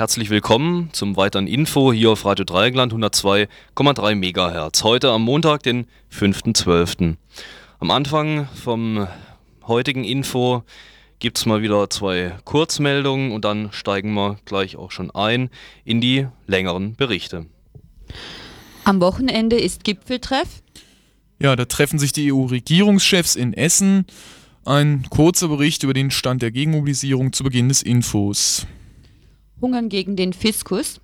Herzlich willkommen zum weiteren Info hier auf Radio Dreieckland 102,3 MHz. Heute am Montag, den 5.12. Am Anfang vom heutigen Info gibt es mal wieder zwei Kurzmeldungen und dann steigen wir gleich auch schon ein in die längeren Berichte. Am Wochenende ist Gipfeltreff. Ja, da treffen sich die EU-Regierungschefs in Essen. Ein kurzer Bericht über den Stand der Gegenmobilisierung zu Beginn des Infos. Hungern gegen den Fiskus.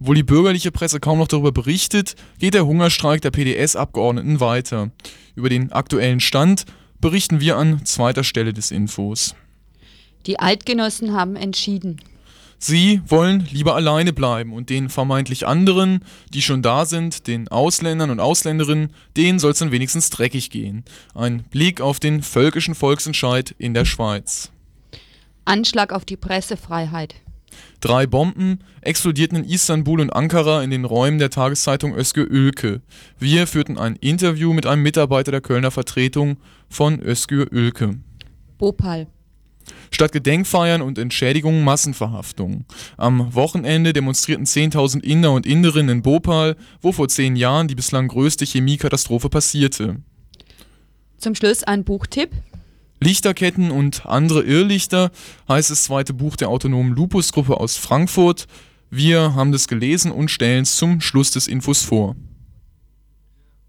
Obwohl die bürgerliche Presse kaum noch darüber berichtet, geht der Hungerstreik der PDS-Abgeordneten weiter. Über den aktuellen Stand berichten wir an zweiter Stelle des Infos. Die Eidgenossen haben entschieden. Sie wollen lieber alleine bleiben und den vermeintlich anderen, die schon da sind, den Ausländern und Ausländerinnen, denen soll es dann wenigstens dreckig gehen. Ein Blick auf den völkischen Volksentscheid in der Schweiz. Anschlag auf die Pressefreiheit. Drei Bomben explodierten in Istanbul und Ankara in den Räumen der Tageszeitung Özgür Ülke. Wir führten ein Interview mit einem Mitarbeiter der Kölner Vertretung von Özgür Ülke. Bhopal. Statt Gedenkfeiern und Entschädigungen Massenverhaftungen. Am Wochenende demonstrierten 10.000 Inder und Inderinnen in Bhopal, wo vor zehn Jahren die bislang größte Chemiekatastrophe passierte. Zum Schluss ein Buchtipp. Lichterketten und andere Irrlichter heißt das zweite Buch der autonomen Lupus-Gruppe aus Frankfurt. Wir haben das gelesen und stellen es zum Schluss des Infos vor.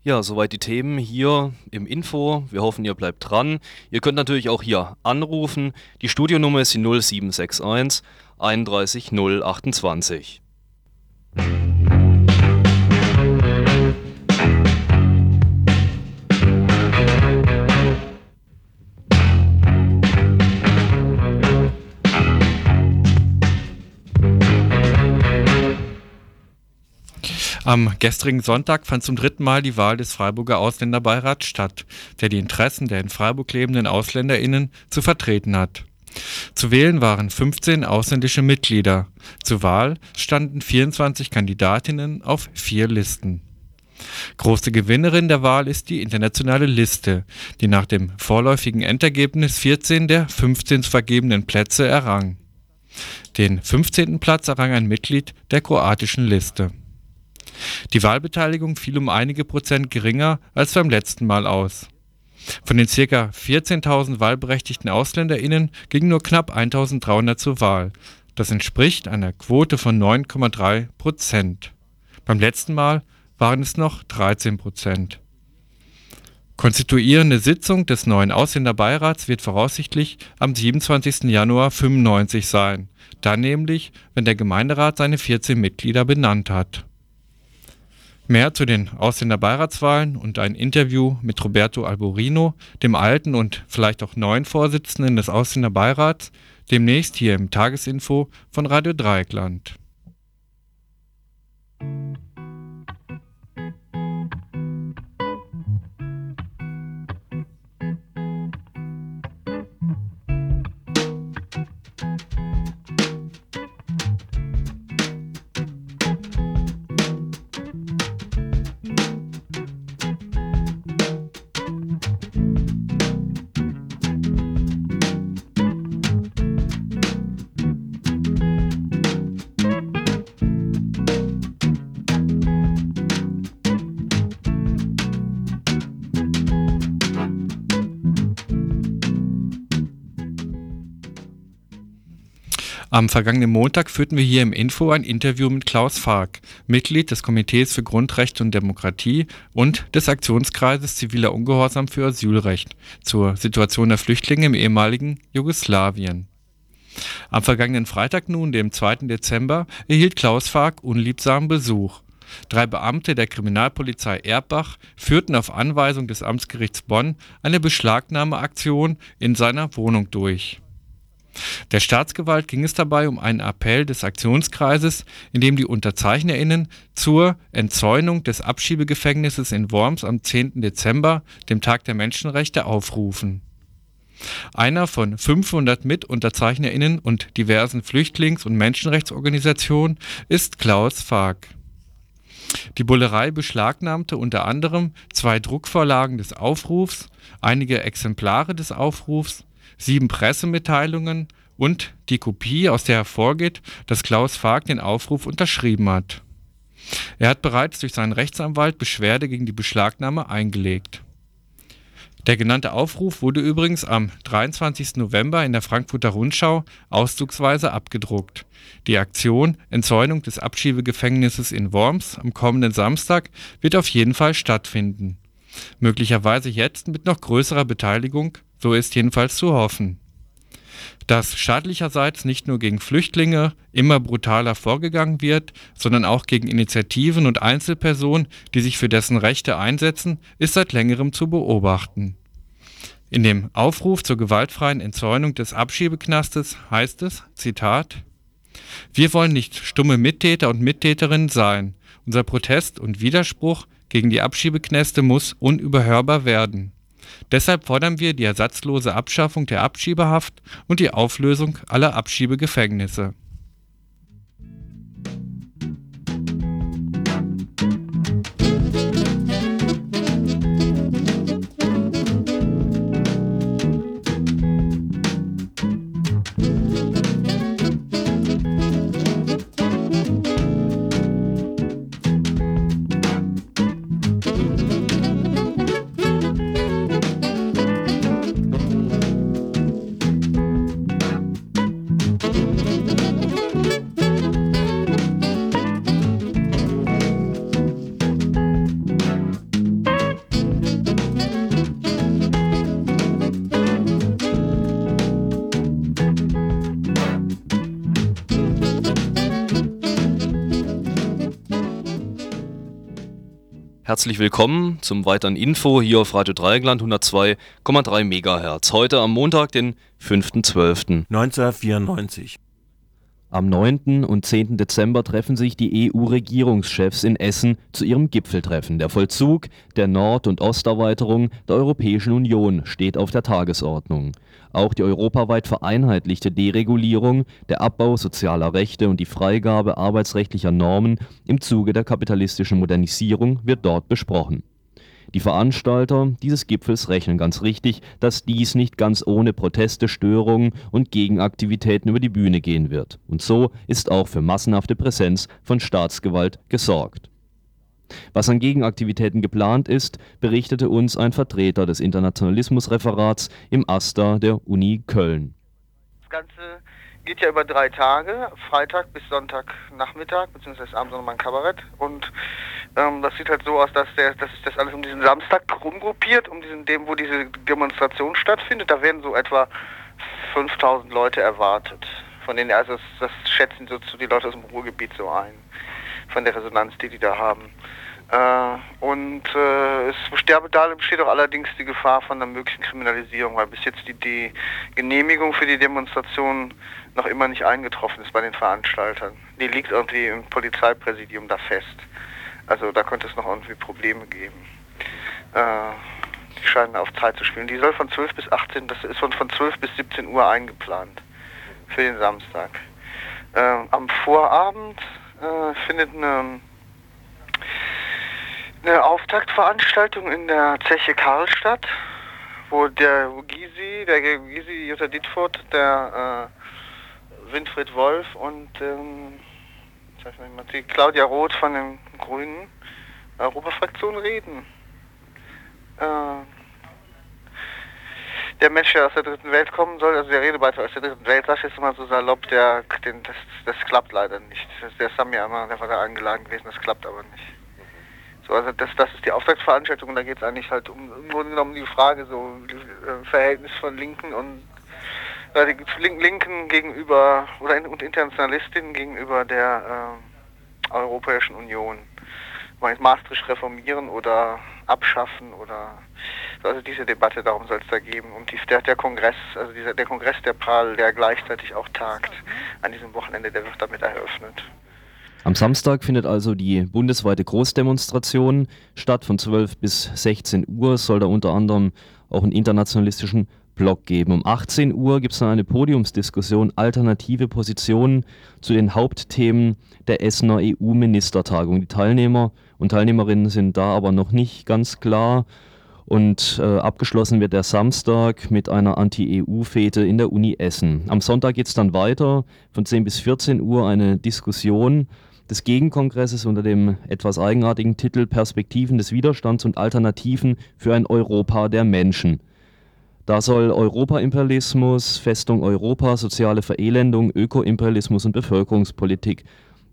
Ja, soweit die Themen hier im Info. Wir hoffen, ihr bleibt dran. Ihr könnt natürlich auch hier anrufen. Die Studionummer ist die 0761 31 028. Am gestrigen Sonntag fand zum dritten Mal die Wahl des Freiburger Ausländerbeirats statt, der die Interessen der in Freiburg lebenden AusländerInnen zu vertreten hat. Zu wählen waren 15 ausländische Mitglieder. Zur Wahl standen 24 Kandidatinnen auf vier Listen. Große Gewinnerin der Wahl ist die internationale Liste, die nach dem vorläufigen Endergebnis 14 der 15 zu vergebenen Plätze errang. Den 15. Platz errang ein Mitglied der kroatischen Liste. Die Wahlbeteiligung fiel um einige Prozent geringer als beim letzten Mal aus. Von den ca. 14.000 wahlberechtigten AusländerInnen gingen nur knapp 1.300 zur Wahl. Das entspricht einer Quote von 9,3 Prozent. Beim letzten Mal waren es noch 13 Prozent. Konstituierende Sitzung des neuen Ausländerbeirats wird voraussichtlich am 27. Januar 95 sein, dann nämlich, wenn der Gemeinderat seine 14 Mitglieder benannt hat. Mehr zu den Ausländerbeiratswahlen und ein Interview mit Roberto Alborino, dem alten und vielleicht auch neuen Vorsitzenden des Ausländerbeirats, demnächst hier im Tagesinfo von Radio Dreieckland. Am vergangenen Montag führten wir hier im Info ein Interview mit Klaus Fark, Mitglied des Komitees für Grundrechte und Demokratie und des Aktionskreises Ziviler Ungehorsam für Asylrecht zur Situation der Flüchtlinge im ehemaligen Jugoslawien. Am vergangenen Freitag nun, dem 2. Dezember, erhielt Klaus Fark unliebsamen Besuch. Drei Beamte der Kriminalpolizei Erbach führten auf Anweisung des Amtsgerichts Bonn eine Beschlagnahmeaktion in seiner Wohnung durch. Der Staatsgewalt ging es dabei um einen Appell des Aktionskreises, in dem die UnterzeichnerInnen zur Entzäunung des Abschiebegefängnisses in Worms am 10. Dezember, dem Tag der Menschenrechte, aufrufen. Einer von 500 MitunterzeichnerInnen und diversen Flüchtlings- und Menschenrechtsorganisationen ist Klaus Fark. Die Bullerei beschlagnahmte unter anderem zwei Druckvorlagen des Aufrufs, einige Exemplare des Aufrufs, sieben Pressemitteilungen und die Kopie, aus der hervorgeht, dass Klaus Fark den Aufruf unterschrieben hat. Er hat bereits durch seinen Rechtsanwalt Beschwerde gegen die Beschlagnahme eingelegt. Der genannte Aufruf wurde übrigens am 23. November in der Frankfurter Rundschau auszugsweise abgedruckt. Die Aktion Entzäunung des Abschiebegefängnisses in Worms am kommenden Samstag wird auf jeden Fall stattfinden. Möglicherweise jetzt mit noch größerer Beteiligung, so ist jedenfalls zu hoffen. Dass staatlicherseits nicht nur gegen Flüchtlinge immer brutaler vorgegangen wird, sondern auch gegen Initiativen und Einzelpersonen, die sich für dessen Rechte einsetzen, ist seit längerem zu beobachten. In dem Aufruf zur gewaltfreien Entzäunung des Abschiebeknastes heißt es, Zitat, Wir wollen nicht stumme Mittäter und Mittäterinnen sein. Unser Protest und Widerspruch gegen die Abschiebeknäste muss unüberhörbar werden. Deshalb fordern wir die ersatzlose Abschaffung der Abschiebehaft und die Auflösung aller Abschiebegefängnisse. Herzlich willkommen zum weiteren Info hier auf Radio Dreieckland 102,3 MHz. Heute am Montag, den 5.12. 1994. Am 9. und 10. Dezember treffen sich die EU-Regierungschefs in Essen zu ihrem Gipfeltreffen. Der Vollzug der Nord- und Osterweiterung der Europäischen Union steht auf der Tagesordnung. Auch die europaweit vereinheitlichte Deregulierung, der Abbau sozialer Rechte und die Freigabe arbeitsrechtlicher Normen im Zuge der kapitalistischen Modernisierung wird dort besprochen. Die Veranstalter dieses Gipfels rechnen ganz richtig, dass dies nicht ganz ohne Proteste, Störungen und Gegenaktivitäten über die Bühne gehen wird. Und so ist auch für massenhafte Präsenz von Staatsgewalt gesorgt. Was an Gegenaktivitäten geplant ist, berichtete uns ein Vertreter des Internationalismusreferats im AStA der Uni Köln. Das Ganze geht ja über drei Tage, Freitag bis Sonntagnachmittag, beziehungsweise abends nochmal ein Kabarett. Und ähm, das sieht halt so aus, dass, der, dass sich das alles um diesen Samstag rumgruppiert, um diesen, dem, wo diese Demonstration stattfindet. Da werden so etwa 5000 Leute erwartet. Von denen, also das, das schätzen so die Leute aus dem Ruhrgebiet so ein, von der Resonanz, die die da haben. Äh, und äh, es da besteht auch allerdings die Gefahr von einer möglichen Kriminalisierung, weil bis jetzt die, die Genehmigung für die Demonstration noch immer nicht eingetroffen ist bei den Veranstaltern. Die liegt irgendwie im Polizeipräsidium da fest. Also da könnte es noch irgendwie Probleme geben. Äh, die scheinen auf Zeit zu spielen. Die soll von 12 bis 18, das ist von, von 12 bis 17 Uhr eingeplant für den Samstag. Äh, am Vorabend äh, findet eine eine Auftaktveranstaltung in der Zeche Karlstadt, wo der Gysi, der Gysi Jutta Dietfurt, der äh, Winfried Wolf und ähm, die Claudia Roth von den Grünen Europafraktion reden. Äh, der Mensch, der aus der dritten Welt kommen soll, also der Redebeitrag aus der dritten Welt, sag ich jetzt mal so salopp, der, den, das, das klappt leider nicht. Der mir immer, der war da eingeladen gewesen, das klappt aber nicht. So, also das, das ist die Auftragsveranstaltung und da geht es eigentlich halt um im Grunde genommen die Frage, so äh, Verhältnis von Linken und äh, Linken gegenüber oder und Internationalistinnen gegenüber der äh, Europäischen Union. Maastricht reformieren oder abschaffen oder also diese Debatte darum soll es da geben. Und die, der, der Kongress, also dieser, der Kongress der PRAL, der gleichzeitig auch tagt an diesem Wochenende, der wird damit eröffnet. Am Samstag findet also die bundesweite Großdemonstration statt. Von 12 bis 16 Uhr soll da unter anderem auch einen internationalistischen Block geben. Um 18 Uhr gibt es dann eine Podiumsdiskussion, alternative Positionen zu den Hauptthemen der Essener EU-Ministertagung. Die Teilnehmer und Teilnehmerinnen sind da aber noch nicht ganz klar. Und äh, abgeschlossen wird der Samstag mit einer Anti-EU-Fete in der Uni Essen. Am Sonntag geht es dann weiter, von 10 bis 14 Uhr eine Diskussion des Gegenkongresses unter dem etwas eigenartigen Titel Perspektiven des Widerstands und Alternativen für ein Europa der Menschen. Da soll Europaimperialismus, Festung Europa, soziale Verelendung, Ökoimperialismus und Bevölkerungspolitik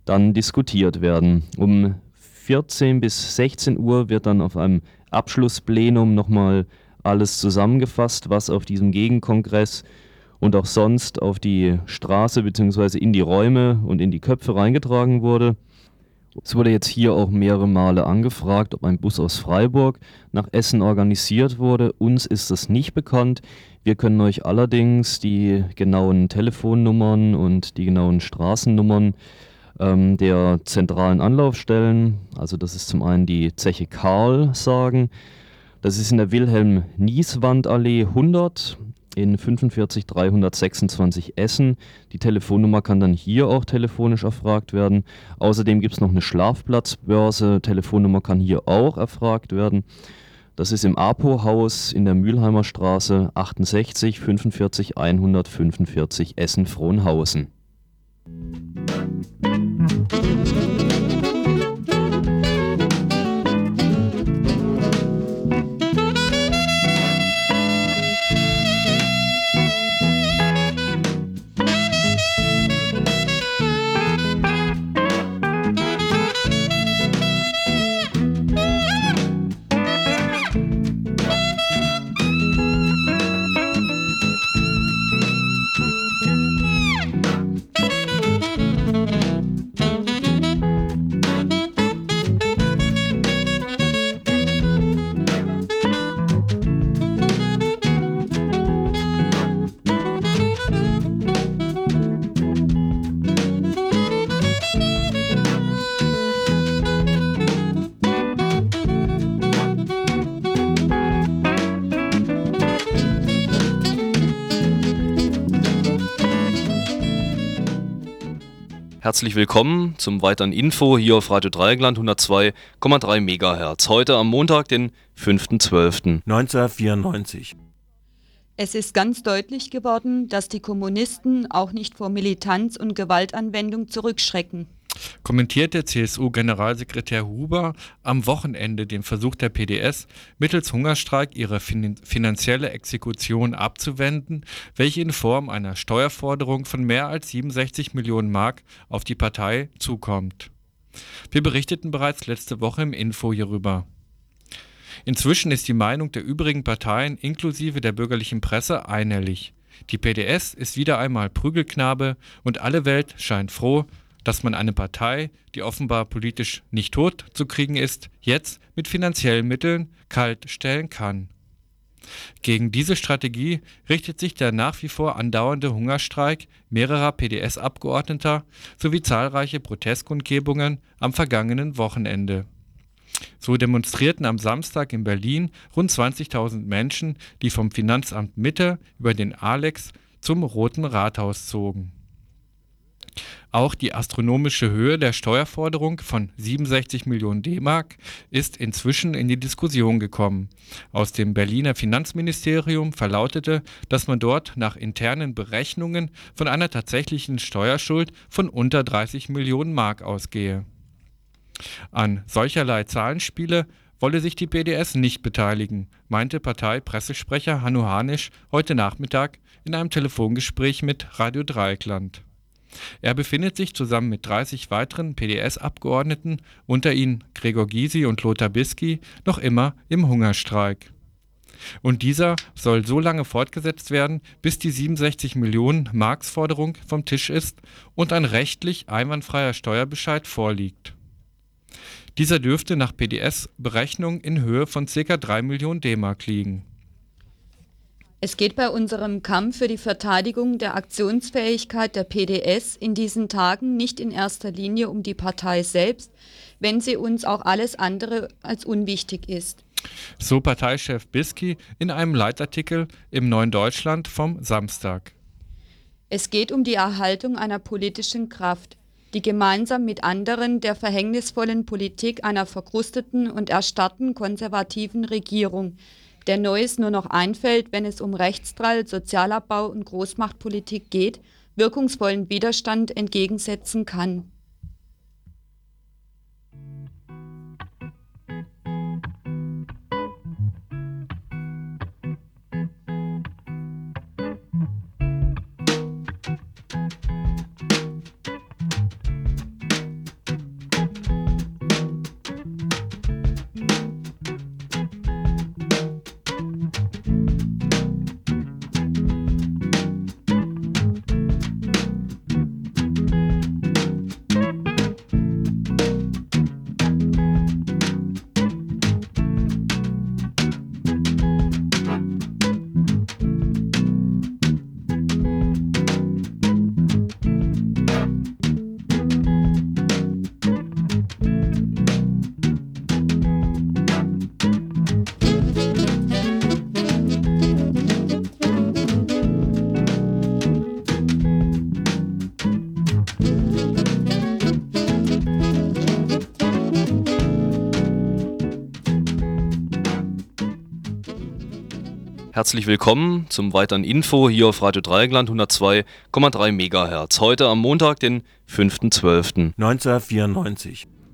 dann diskutiert werden. Um 14 bis 16 Uhr wird dann auf einem Abschlussplenum nochmal alles zusammengefasst, was auf diesem Gegenkongress und auch sonst auf die Straße bzw. in die Räume und in die Köpfe reingetragen wurde. Es wurde jetzt hier auch mehrere Male angefragt, ob ein Bus aus Freiburg nach Essen organisiert wurde. Uns ist das nicht bekannt. Wir können euch allerdings die genauen Telefonnummern und die genauen Straßennummern ähm, der zentralen Anlaufstellen, also das ist zum einen die Zeche Karl, sagen. Das ist in der Wilhelm-Nieswand-Allee 100 in 45 326 Essen. Die Telefonnummer kann dann hier auch telefonisch erfragt werden. Außerdem gibt es noch eine Schlafplatzbörse. Telefonnummer kann hier auch erfragt werden. Das ist im APO-Haus in der Mülheimer Straße 68 45 145 Essen-Frohnhausen. Herzlich willkommen zum weiteren Info hier auf Radio Dreieckland 102,3 MHz. Heute am Montag, den 5.12. 1994. Es ist ganz deutlich geworden, dass die Kommunisten auch nicht vor Militanz und Gewaltanwendung zurückschrecken kommentierte CSU-Generalsekretär Huber am Wochenende den Versuch der PDS, mittels Hungerstreik ihre fin finanzielle Exekution abzuwenden, welche in Form einer Steuerforderung von mehr als 67 Millionen Mark auf die Partei zukommt. Wir berichteten bereits letzte Woche im Info hierüber. Inzwischen ist die Meinung der übrigen Parteien inklusive der bürgerlichen Presse einhellig. Die PDS ist wieder einmal Prügelknabe und alle Welt scheint froh, dass man eine Partei, die offenbar politisch nicht tot zu kriegen ist, jetzt mit finanziellen Mitteln kalt stellen kann. Gegen diese Strategie richtet sich der nach wie vor andauernde Hungerstreik mehrerer PDS-Abgeordneter sowie zahlreiche Protestkundgebungen am vergangenen Wochenende. So demonstrierten am Samstag in Berlin rund 20.000 Menschen, die vom Finanzamt Mitte über den Alex zum Roten Rathaus zogen auch die astronomische Höhe der Steuerforderung von 67 Millionen D-Mark ist inzwischen in die Diskussion gekommen. Aus dem Berliner Finanzministerium verlautete, dass man dort nach internen Berechnungen von einer tatsächlichen Steuerschuld von unter 30 Millionen Mark ausgehe. An solcherlei Zahlenspiele wolle sich die PDS nicht beteiligen, meinte Parteipressesprecher Hanno Hanisch heute Nachmittag in einem Telefongespräch mit Radio Dreieckland. Er befindet sich zusammen mit 30 weiteren PDS-Abgeordneten, unter ihnen Gregor Gysi und Lothar Bisky, noch immer im Hungerstreik. Und dieser soll so lange fortgesetzt werden, bis die 67 Millionen Marks-Forderung vom Tisch ist und ein rechtlich einwandfreier Steuerbescheid vorliegt. Dieser dürfte nach PDS-Berechnung in Höhe von ca. 3 Millionen D-Mark liegen. Es geht bei unserem Kampf für die Verteidigung der Aktionsfähigkeit der PDS in diesen Tagen nicht in erster Linie um die Partei selbst, wenn sie uns auch alles andere als unwichtig ist. So Parteichef Bisky in einem Leitartikel im Neuen Deutschland vom Samstag. Es geht um die Erhaltung einer politischen Kraft, die gemeinsam mit anderen der verhängnisvollen Politik einer verkrusteten und erstarrten konservativen Regierung, der Neues nur noch einfällt, wenn es um Rechtsdrall, Sozialabbau und Großmachtpolitik geht, wirkungsvollen Widerstand entgegensetzen kann. Herzlich willkommen zum weiteren Info hier auf Radio Dreieckland 102,3 MHz. Heute am Montag, den 5.12.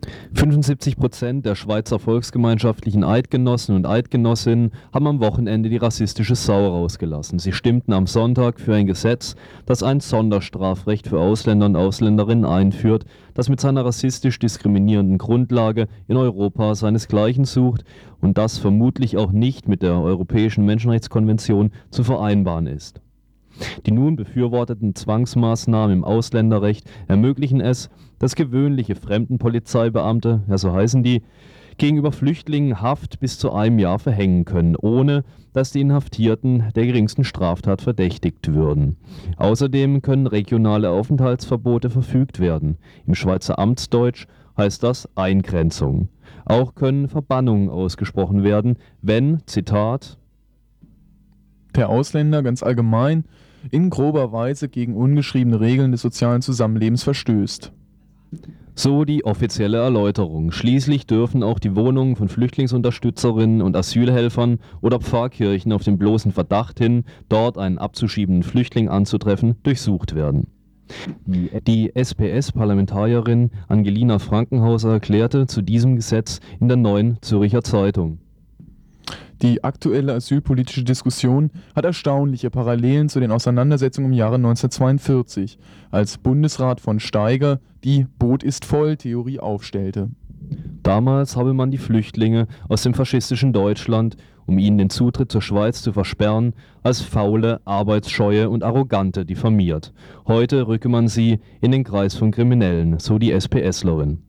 1994. 75 Prozent der Schweizer volksgemeinschaftlichen Eidgenossen und Eidgenossinnen haben am Wochenende die rassistische Sau rausgelassen. Sie stimmten am Sonntag für ein Gesetz, das ein Sonderstrafrecht für Ausländer und Ausländerinnen einführt, das mit seiner rassistisch diskriminierenden Grundlage in Europa seinesgleichen sucht und das vermutlich auch nicht mit der Europäischen Menschenrechtskonvention zu vereinbaren ist. Die nun befürworteten Zwangsmaßnahmen im Ausländerrecht ermöglichen es, dass gewöhnliche Fremdenpolizeibeamte, ja so heißen die, gegenüber Flüchtlingen Haft bis zu einem Jahr verhängen können, ohne dass die Inhaftierten der geringsten Straftat verdächtigt würden. Außerdem können regionale Aufenthaltsverbote verfügt werden. Im Schweizer Amtsdeutsch heißt das Eingrenzung. Auch können Verbannungen ausgesprochen werden, wenn, Zitat, der Ausländer ganz allgemein in grober Weise gegen ungeschriebene Regeln des sozialen Zusammenlebens verstößt. So die offizielle Erläuterung. Schließlich dürfen auch die Wohnungen von Flüchtlingsunterstützerinnen und Asylhelfern oder Pfarrkirchen auf den bloßen Verdacht hin, dort einen abzuschiebenden Flüchtling anzutreffen, durchsucht werden. Die SPS-Parlamentarierin Angelina Frankenhauser erklärte zu diesem Gesetz in der Neuen Zürcher Zeitung. Die aktuelle asylpolitische Diskussion hat erstaunliche Parallelen zu den Auseinandersetzungen im Jahre 1942, als Bundesrat von Steiger die Boot ist voll Theorie aufstellte. Damals habe man die Flüchtlinge aus dem faschistischen Deutschland, um ihnen den Zutritt zur Schweiz zu versperren, als faule, arbeitsscheue und arrogante diffamiert. Heute rücke man sie in den Kreis von Kriminellen, so die SPSlerin.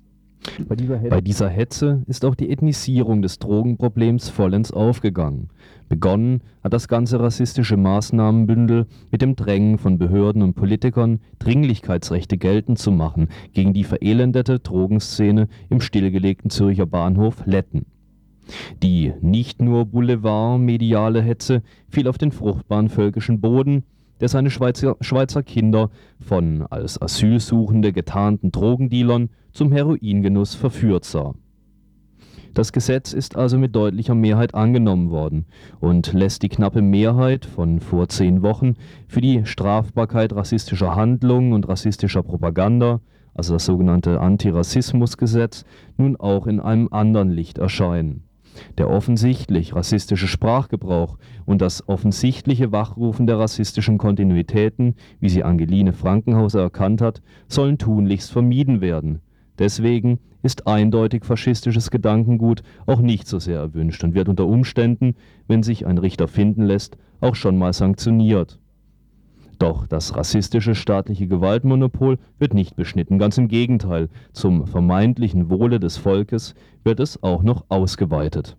Bei dieser, Bei dieser Hetze ist auch die Ethnisierung des Drogenproblems vollends aufgegangen. Begonnen hat das ganze rassistische Maßnahmenbündel mit dem Drängen von Behörden und Politikern, Dringlichkeitsrechte geltend zu machen gegen die verelendete Drogenszene im stillgelegten Zürcher Bahnhof Letten. Die nicht nur boulevardmediale Hetze fiel auf den fruchtbaren völkischen Boden, der seine Schweizer, Schweizer Kinder von als Asylsuchende getarnten Drogendealern zum Heroingenuss verführt sah. Das Gesetz ist also mit deutlicher Mehrheit angenommen worden und lässt die knappe Mehrheit von vor zehn Wochen für die Strafbarkeit rassistischer Handlungen und rassistischer Propaganda, also das sogenannte Antirassismusgesetz, nun auch in einem anderen Licht erscheinen. Der offensichtlich rassistische Sprachgebrauch und das offensichtliche Wachrufen der rassistischen Kontinuitäten, wie sie Angeline Frankenhauser erkannt hat, sollen tunlichst vermieden werden. Deswegen ist eindeutig faschistisches Gedankengut auch nicht so sehr erwünscht und wird unter Umständen, wenn sich ein Richter finden lässt, auch schon mal sanktioniert. Doch das rassistische staatliche Gewaltmonopol wird nicht beschnitten, ganz im Gegenteil, zum vermeintlichen Wohle des Volkes wird es auch noch ausgeweitet.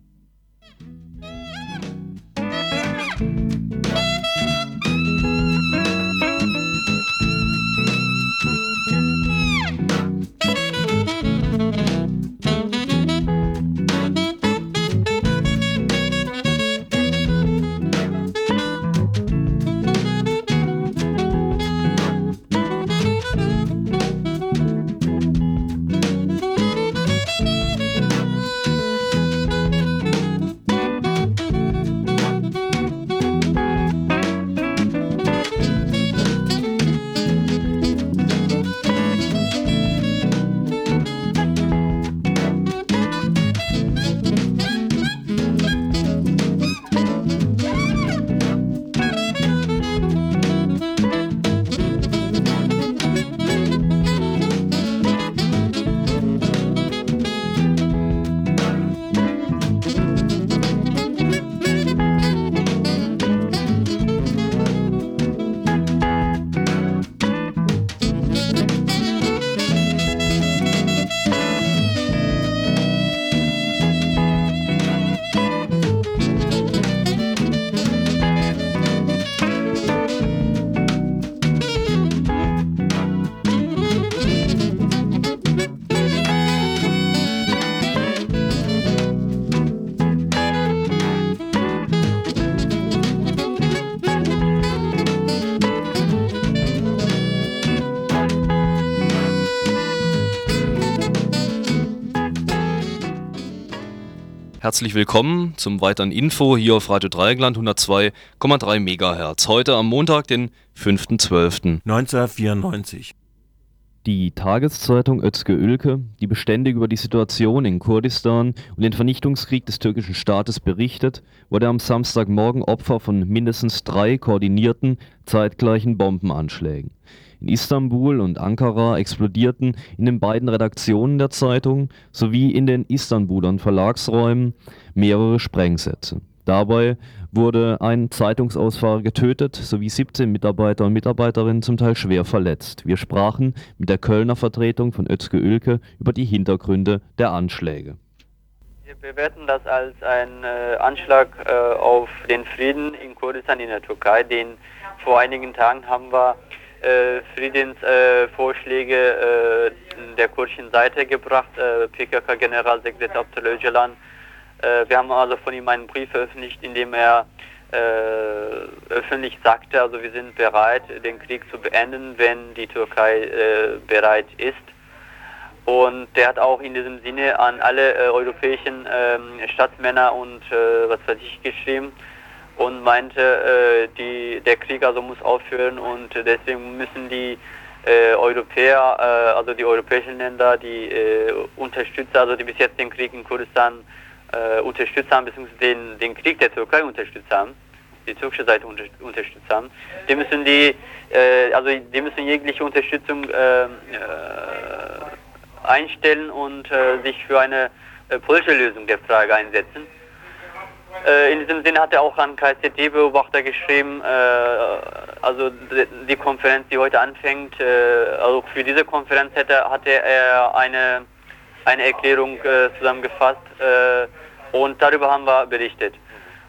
Herzlich willkommen zum weiteren Info hier auf Radio Dreieckland 102,3 MHz. Heute am Montag, den 5.12. 1994. Die Tageszeitung Özge Ülke, die beständig über die Situation in Kurdistan und den Vernichtungskrieg des türkischen Staates berichtet, wurde am Samstagmorgen Opfer von mindestens drei koordinierten, zeitgleichen Bombenanschlägen. In Istanbul und Ankara explodierten in den beiden Redaktionen der Zeitung sowie in den Istanbuler Verlagsräumen mehrere Sprengsätze. Dabei wurde ein Zeitungsausfahrer getötet sowie 17 Mitarbeiter und Mitarbeiterinnen zum Teil schwer verletzt. Wir sprachen mit der Kölner Vertretung von Özge Ülke über die Hintergründe der Anschläge. Wir bewerten das als einen äh, Anschlag äh, auf den Frieden in Kurdistan in der Türkei, den vor einigen Tagen haben wir Friedensvorschläge äh, der kurdischen Seite gebracht, äh, PKK-Generalsekretär Abdullah Öcalan. Äh, wir haben also von ihm einen Brief veröffentlicht, in dem er äh, öffentlich sagte, also wir sind bereit, den Krieg zu beenden, wenn die Türkei äh, bereit ist. Und der hat auch in diesem Sinne an alle europäischen ähm, Staatsmänner und was weiß ich geschrieben, und meinte, äh, die, der Krieg also muss aufhören und deswegen müssen die äh, Europäer, äh, also die europäischen Länder, die äh, Unterstützer, also die bis jetzt den Krieg in Kurdistan äh, unterstützt haben, beziehungsweise den, den Krieg der Türkei unterstützt haben, die türkische Seite unter, unterstützt haben, die müssen die, äh, also die müssen jegliche Unterstützung einstellen und sich für eine politische Lösung der Frage einsetzen. Äh, in diesem Sinne hat er auch an KZD-Beobachter geschrieben, äh, also die Konferenz, die heute anfängt, äh, also für diese Konferenz hätte, hatte er eine, eine Erklärung äh, zusammengefasst äh, und darüber haben wir berichtet.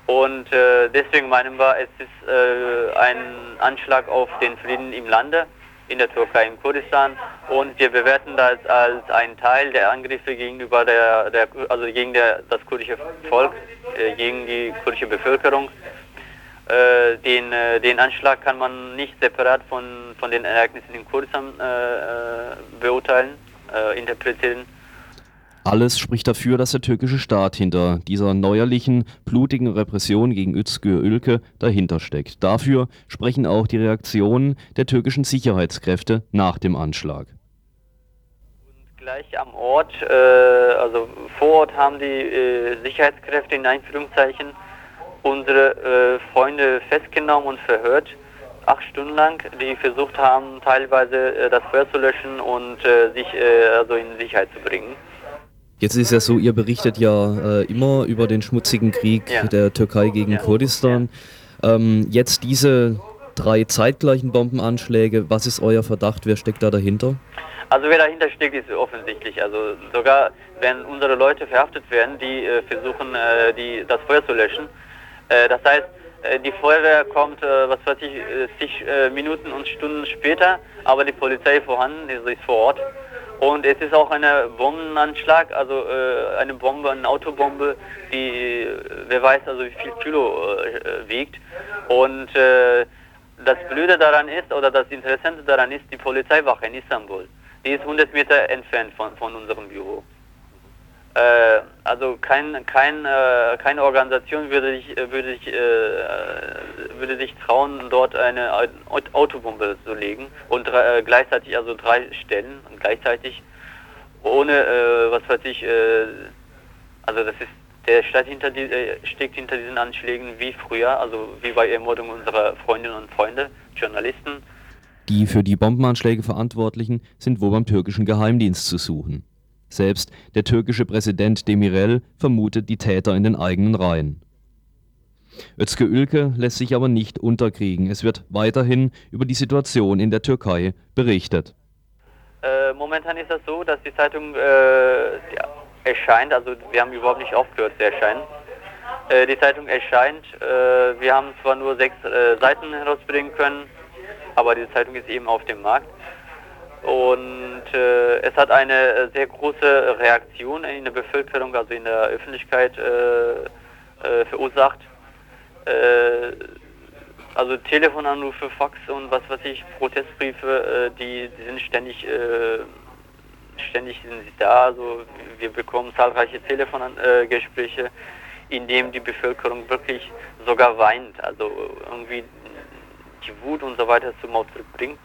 Und äh, deswegen meinen wir, es ist ein Anschlag auf den Frieden im Lande in der Türkei, in Kurdistan. Und wir bewerten das als einen Teil der Angriffe gegenüber der, der also gegen der, das kurdische Volk, äh, gegen die kurdische Bevölkerung. Äh, den, äh, den Anschlag kann man nicht separat von, von den Ereignissen in Kurdistan äh, äh, beurteilen, äh, interpretieren. Alles spricht dafür, dass der türkische Staat hinter dieser neuerlichen, blutigen Repression gegen Özgür Ülke dahinter steckt. Dafür sprechen auch die Reaktionen der türkischen Sicherheitskräfte nach dem Anschlag. Gleich am Ort, äh, also vor Ort haben die äh, Sicherheitskräfte in Einführungszeichen unsere äh, Freunde festgenommen und verhört acht Stunden lang, die versucht haben, teilweise äh, das Feuer zu löschen und äh, sich äh, also in Sicherheit zu bringen. Jetzt ist ja so, ihr berichtet ja äh, immer über den schmutzigen Krieg ja. der Türkei gegen ja. Kurdistan. Ähm, jetzt diese drei zeitgleichen Bombenanschläge. Was ist euer Verdacht? Wer steckt da dahinter? Also wer dahinter steckt, ist offensichtlich. Also sogar wenn unsere Leute verhaftet werden, die äh, versuchen, äh, die, das Feuer zu löschen. Äh, das heißt, äh, die Feuerwehr kommt, äh, was weiß ich, zig Minuten und Stunden später, aber die Polizei vorhanden ist, ist vor Ort. Und es ist auch ein Bombenanschlag, also eine Bombe, eine Autobombe, die, wer weiß also wie viel Kilo wiegt. Und das Blöde daran ist, oder das Interessante daran ist, die Polizeiwache in Istanbul. Die ist 100 Meter entfernt von, von unserem Büro. Äh, also kein, kein, äh, keine Organisation würde sich, äh, würde, sich, äh, würde sich trauen, dort eine Autobombe zu legen und äh, gleichzeitig also drei Stellen gleichzeitig ohne äh, was weiß ich, also das ist der Staat hinter die, steckt hinter diesen Anschlägen wie früher, also wie bei Ermordung unserer Freundinnen und Freunde, Journalisten. Die für die Bombenanschläge Verantwortlichen sind wohl beim türkischen Geheimdienst zu suchen. Selbst der türkische Präsident Demirel vermutet die Täter in den eigenen Reihen. Özge Ülke lässt sich aber nicht unterkriegen. Es wird weiterhin über die Situation in der Türkei berichtet. Äh, momentan ist das so, dass die Zeitung äh, erscheint, also wir haben überhaupt nicht aufgehört zu erscheinen. Äh, die Zeitung erscheint, äh, wir haben zwar nur sechs äh, Seiten herausbringen können, aber die Zeitung ist eben auf dem Markt. Und äh, es hat eine äh, sehr große Reaktion in der Bevölkerung, also in der Öffentlichkeit äh, äh, verursacht. Äh, also Telefonanrufe, Fax und was weiß ich, Protestbriefe, äh, die, die, sind ständig, ständig sind sie da. Also wir bekommen zahlreiche Telefongespräche, in denen die Bevölkerung wirklich sogar weint, also irgendwie die Wut und so weiter zum Ausdruck bringt.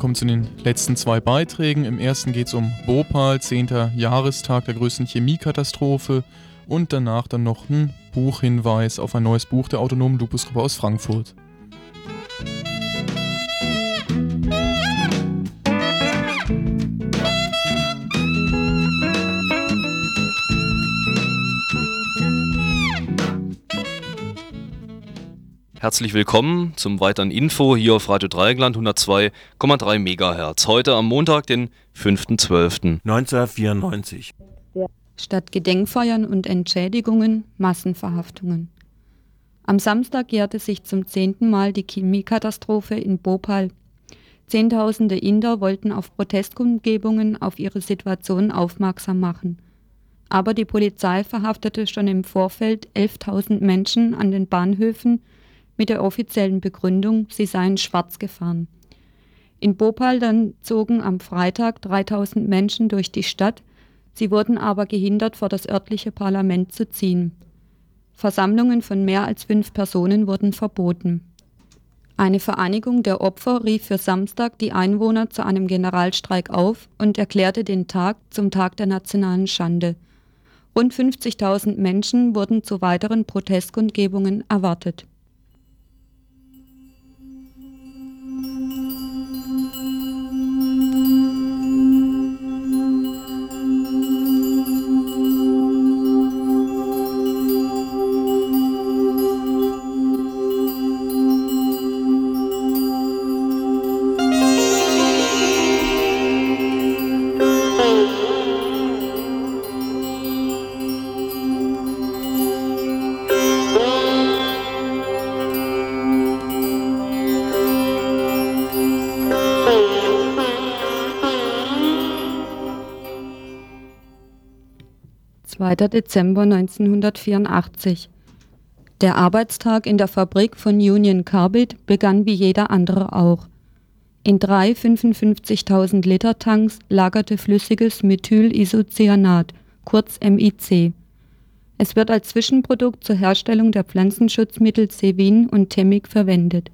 Kommen zu den letzten zwei Beiträgen. Im ersten geht es um Bhopal, 10. Jahrestag der größten Chemiekatastrophe und danach dann noch ein Buchhinweis auf ein neues Buch der autonomen Lupusgruppe aus Frankfurt. Herzlich willkommen zum weiteren Info hier auf Radio Dreieckland 102,3 MHz. Heute am Montag, den 5.12.1994. Statt Gedenkfeiern und Entschädigungen Massenverhaftungen. Am Samstag jährte sich zum zehnten Mal die Chemiekatastrophe in Bhopal. Zehntausende Inder wollten auf Protestkundgebungen auf ihre Situation aufmerksam machen. Aber die Polizei verhaftete schon im Vorfeld 11.000 Menschen an den Bahnhöfen mit der offiziellen Begründung, sie seien schwarz gefahren. In Bhopal dann zogen am Freitag 3000 Menschen durch die Stadt, sie wurden aber gehindert, vor das örtliche Parlament zu ziehen. Versammlungen von mehr als fünf Personen wurden verboten. Eine Vereinigung der Opfer rief für Samstag die Einwohner zu einem Generalstreik auf und erklärte den Tag zum Tag der nationalen Schande. Rund 50.000 Menschen wurden zu weiteren Protestkundgebungen erwartet. Dezember 1984. Der Arbeitstag in der Fabrik von Union Carbide begann wie jeder andere auch. In drei 55.000 Liter Tanks lagerte flüssiges Methylisocyanat, kurz MIC. Es wird als Zwischenprodukt zur Herstellung der Pflanzenschutzmittel Sevin und Temic verwendet.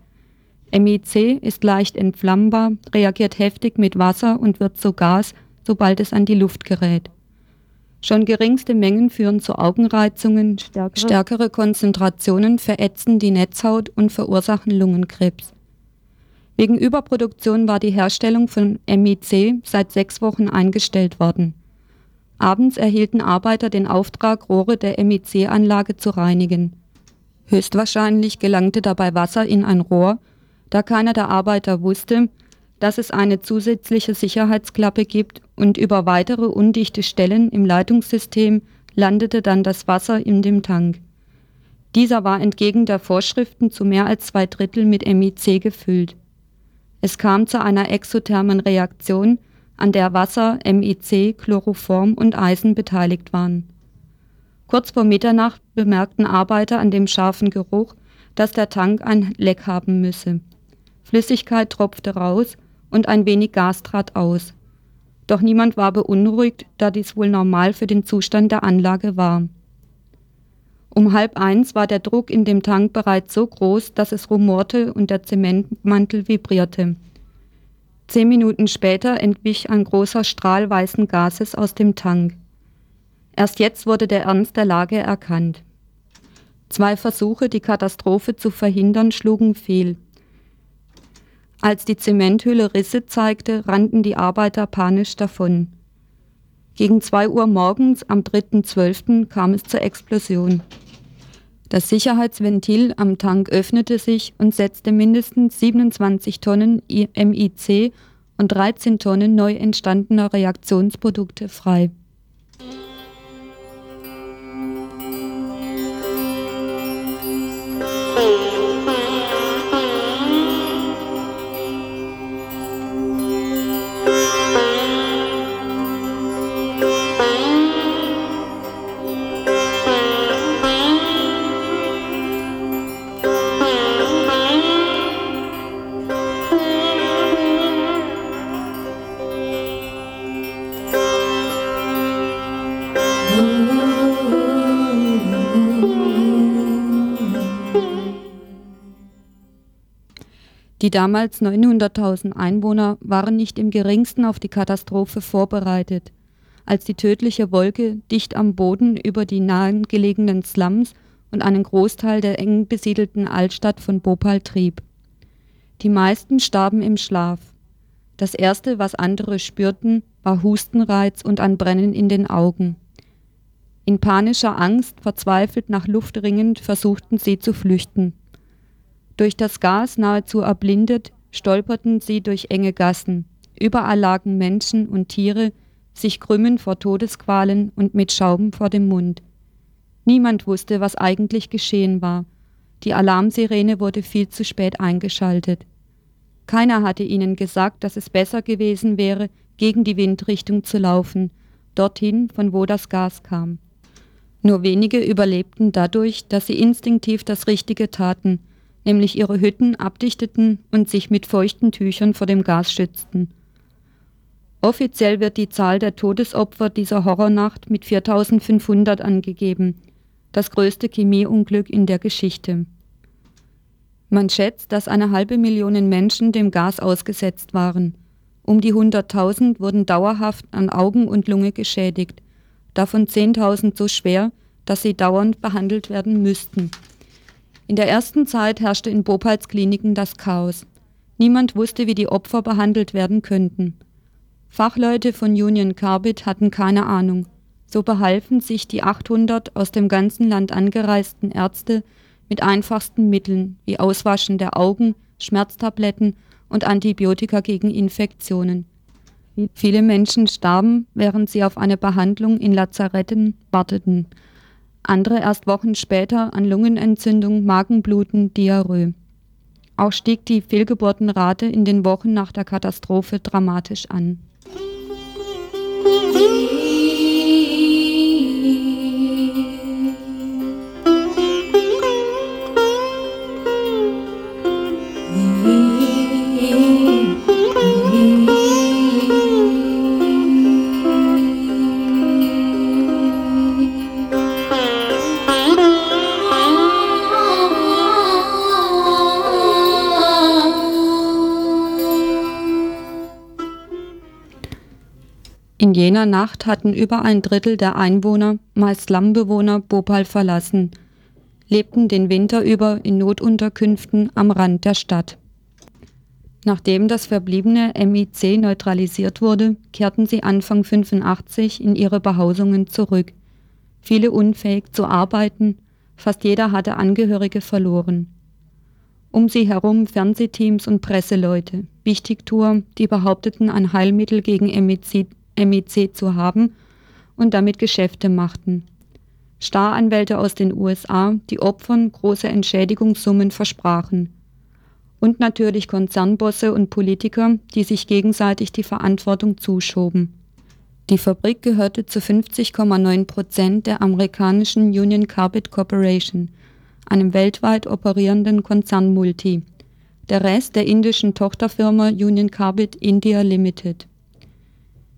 MIC ist leicht entflammbar, reagiert heftig mit Wasser und wird zu Gas, sobald es an die Luft gerät. Schon geringste Mengen führen zu Augenreizungen, stärkere, stärkere Konzentrationen verätzen die Netzhaut und verursachen Lungenkrebs. Wegen Überproduktion war die Herstellung von MIC seit sechs Wochen eingestellt worden. Abends erhielten Arbeiter den Auftrag, Rohre der MIC-Anlage zu reinigen. Höchstwahrscheinlich gelangte dabei Wasser in ein Rohr, da keiner der Arbeiter wusste, dass es eine zusätzliche Sicherheitsklappe gibt und über weitere undichte Stellen im Leitungssystem landete dann das Wasser in dem Tank. Dieser war entgegen der Vorschriften zu mehr als zwei Drittel mit MiC gefüllt. Es kam zu einer exothermen Reaktion, an der Wasser, MiC, Chloroform und Eisen beteiligt waren. Kurz vor Mitternacht bemerkten Arbeiter an dem scharfen Geruch, dass der Tank ein Leck haben müsse. Flüssigkeit tropfte raus und ein wenig Gas trat aus. Doch niemand war beunruhigt, da dies wohl normal für den Zustand der Anlage war. Um halb eins war der Druck in dem Tank bereits so groß, dass es rumorte und der Zementmantel vibrierte. Zehn Minuten später entwich ein großer Strahl weißen Gases aus dem Tank. Erst jetzt wurde der Ernst der Lage erkannt. Zwei Versuche, die Katastrophe zu verhindern, schlugen fehl. Als die Zementhülle Risse zeigte, rannten die Arbeiter panisch davon. Gegen zwei Uhr morgens am 3.12. kam es zur Explosion. Das Sicherheitsventil am Tank öffnete sich und setzte mindestens 27 Tonnen MIC und 13 Tonnen neu entstandener Reaktionsprodukte frei. Die damals 900.000 Einwohner waren nicht im geringsten auf die Katastrophe vorbereitet. Als die tödliche Wolke dicht am Boden über die nahegelegenen Slums und einen Großteil der eng besiedelten Altstadt von Bhopal trieb. Die meisten starben im Schlaf. Das erste, was andere spürten, war Hustenreiz und ein Brennen in den Augen. In panischer Angst, verzweifelt nach Luft ringend, versuchten sie zu flüchten. Durch das Gas nahezu erblindet, stolperten sie durch enge Gassen. Überall lagen Menschen und Tiere, sich krümmen vor Todesqualen und mit Schaum vor dem Mund. Niemand wusste, was eigentlich geschehen war. Die Alarmsirene wurde viel zu spät eingeschaltet. Keiner hatte ihnen gesagt, dass es besser gewesen wäre, gegen die Windrichtung zu laufen, dorthin, von wo das Gas kam. Nur wenige überlebten dadurch, dass sie instinktiv das Richtige taten nämlich ihre Hütten abdichteten und sich mit feuchten Tüchern vor dem Gas schützten. Offiziell wird die Zahl der Todesopfer dieser Horrornacht mit 4500 angegeben, das größte Chemieunglück in der Geschichte. Man schätzt, dass eine halbe Million Menschen dem Gas ausgesetzt waren. Um die 100.000 wurden dauerhaft an Augen und Lunge geschädigt, davon 10.000 so schwer, dass sie dauernd behandelt werden müssten. In der ersten Zeit herrschte in Bhopals Kliniken das Chaos. Niemand wusste, wie die Opfer behandelt werden könnten. Fachleute von Union Carbide hatten keine Ahnung. So behalfen sich die 800 aus dem ganzen Land angereisten Ärzte mit einfachsten Mitteln wie Auswaschen der Augen, Schmerztabletten und Antibiotika gegen Infektionen. Viele Menschen starben, während sie auf eine Behandlung in Lazaretten warteten. Andere erst Wochen später an Lungenentzündung, Magenbluten, Diarrhoe. Auch stieg die Fehlgeburtenrate in den Wochen nach der Katastrophe dramatisch an. Jener Nacht hatten über ein Drittel der Einwohner, meist Slumbewohner, Bhopal verlassen, lebten den Winter über in Notunterkünften am Rand der Stadt. Nachdem das verbliebene MIC neutralisiert wurde, kehrten sie Anfang 85 in ihre Behausungen zurück. Viele unfähig zu arbeiten, fast jeder hatte Angehörige verloren. Um sie herum Fernsehteams und Presseleute, Wichtigtour, die behaupteten, ein Heilmittel gegen MIC MEC zu haben und damit Geschäfte machten. Staranwälte aus den USA, die Opfern große Entschädigungssummen versprachen. Und natürlich Konzernbosse und Politiker, die sich gegenseitig die Verantwortung zuschoben. Die Fabrik gehörte zu 50,9 Prozent der amerikanischen Union Carbide Corporation, einem weltweit operierenden Konzernmulti. Der Rest der indischen Tochterfirma Union Carbide India Limited.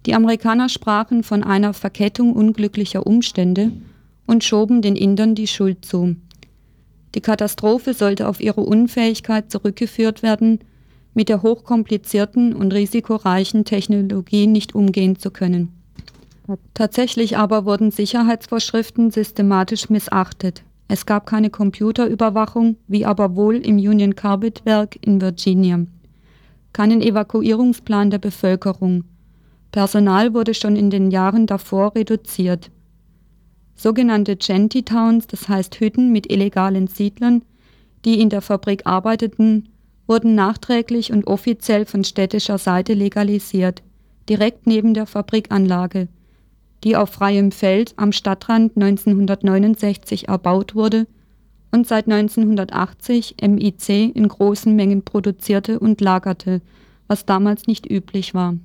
Die Amerikaner sprachen von einer Verkettung unglücklicher Umstände und schoben den Indern die Schuld zu. Die Katastrophe sollte auf ihre Unfähigkeit zurückgeführt werden, mit der hochkomplizierten und risikoreichen Technologie nicht umgehen zu können. Tatsächlich aber wurden Sicherheitsvorschriften systematisch missachtet. Es gab keine Computerüberwachung, wie aber wohl im Union Carbide Werk in Virginia. Keinen Evakuierungsplan der Bevölkerung, Personal wurde schon in den Jahren davor reduziert. Sogenannte Towns, das heißt Hütten mit illegalen Siedlern, die in der Fabrik arbeiteten, wurden nachträglich und offiziell von städtischer Seite legalisiert, direkt neben der Fabrikanlage, die auf freiem Feld am Stadtrand 1969 erbaut wurde und seit 1980 MIC in großen Mengen produzierte und lagerte, was damals nicht üblich war.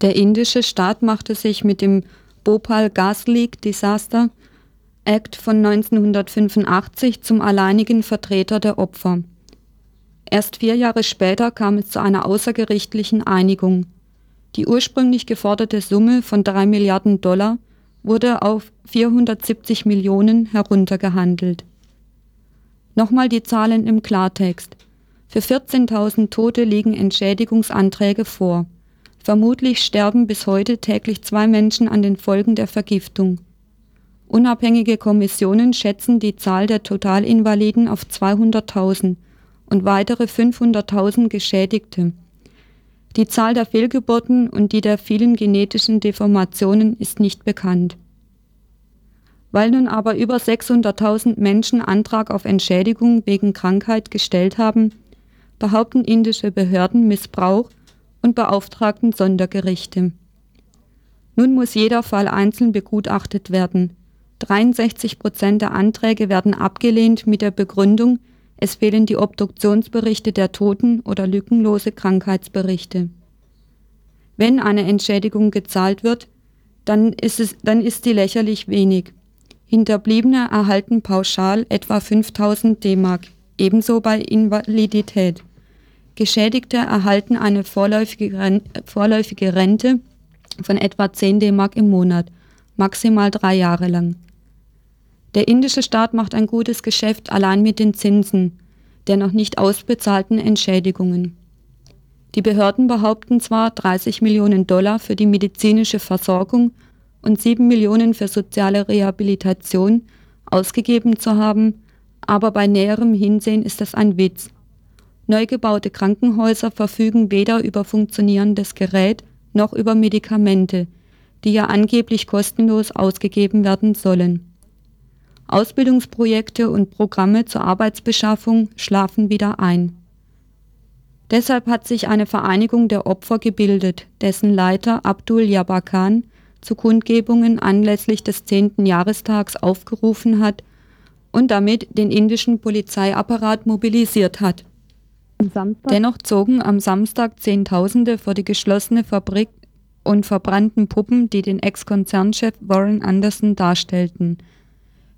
Der indische Staat machte sich mit dem Bhopal Gas Leak Disaster Act von 1985 zum alleinigen Vertreter der Opfer. Erst vier Jahre später kam es zu einer außergerichtlichen Einigung. Die ursprünglich geforderte Summe von drei Milliarden Dollar wurde auf 470 Millionen heruntergehandelt. Nochmal die Zahlen im Klartext. Für 14.000 Tote liegen Entschädigungsanträge vor. Vermutlich sterben bis heute täglich zwei Menschen an den Folgen der Vergiftung. Unabhängige Kommissionen schätzen die Zahl der Totalinvaliden auf 200.000 und weitere 500.000 Geschädigte. Die Zahl der Fehlgeburten und die der vielen genetischen Deformationen ist nicht bekannt. Weil nun aber über 600.000 Menschen Antrag auf Entschädigung wegen Krankheit gestellt haben, behaupten indische Behörden Missbrauch und beauftragten Sondergerichte. Nun muss jeder Fall einzeln begutachtet werden. 63 Prozent der Anträge werden abgelehnt mit der Begründung, es fehlen die Obduktionsberichte der Toten oder lückenlose Krankheitsberichte. Wenn eine Entschädigung gezahlt wird, dann ist, es, dann ist sie lächerlich wenig. Hinterbliebene erhalten pauschal etwa 5000 D-Mark, ebenso bei Invalidität. Geschädigte erhalten eine vorläufige, Rente von etwa 10 D-Mark im Monat, maximal drei Jahre lang. Der indische Staat macht ein gutes Geschäft allein mit den Zinsen der noch nicht ausbezahlten Entschädigungen. Die Behörden behaupten zwar 30 Millionen Dollar für die medizinische Versorgung und 7 Millionen für soziale Rehabilitation ausgegeben zu haben, aber bei näherem Hinsehen ist das ein Witz. Neu gebaute Krankenhäuser verfügen weder über funktionierendes Gerät noch über Medikamente, die ja angeblich kostenlos ausgegeben werden sollen. Ausbildungsprojekte und Programme zur Arbeitsbeschaffung schlafen wieder ein. Deshalb hat sich eine Vereinigung der Opfer gebildet, dessen Leiter Abdul Jabbar Khan zu Kundgebungen anlässlich des 10. Jahrestags aufgerufen hat und damit den indischen Polizeiapparat mobilisiert hat. Dennoch zogen am Samstag Zehntausende vor die geschlossene Fabrik und verbrannten Puppen, die den Ex-Konzernchef Warren Anderson darstellten.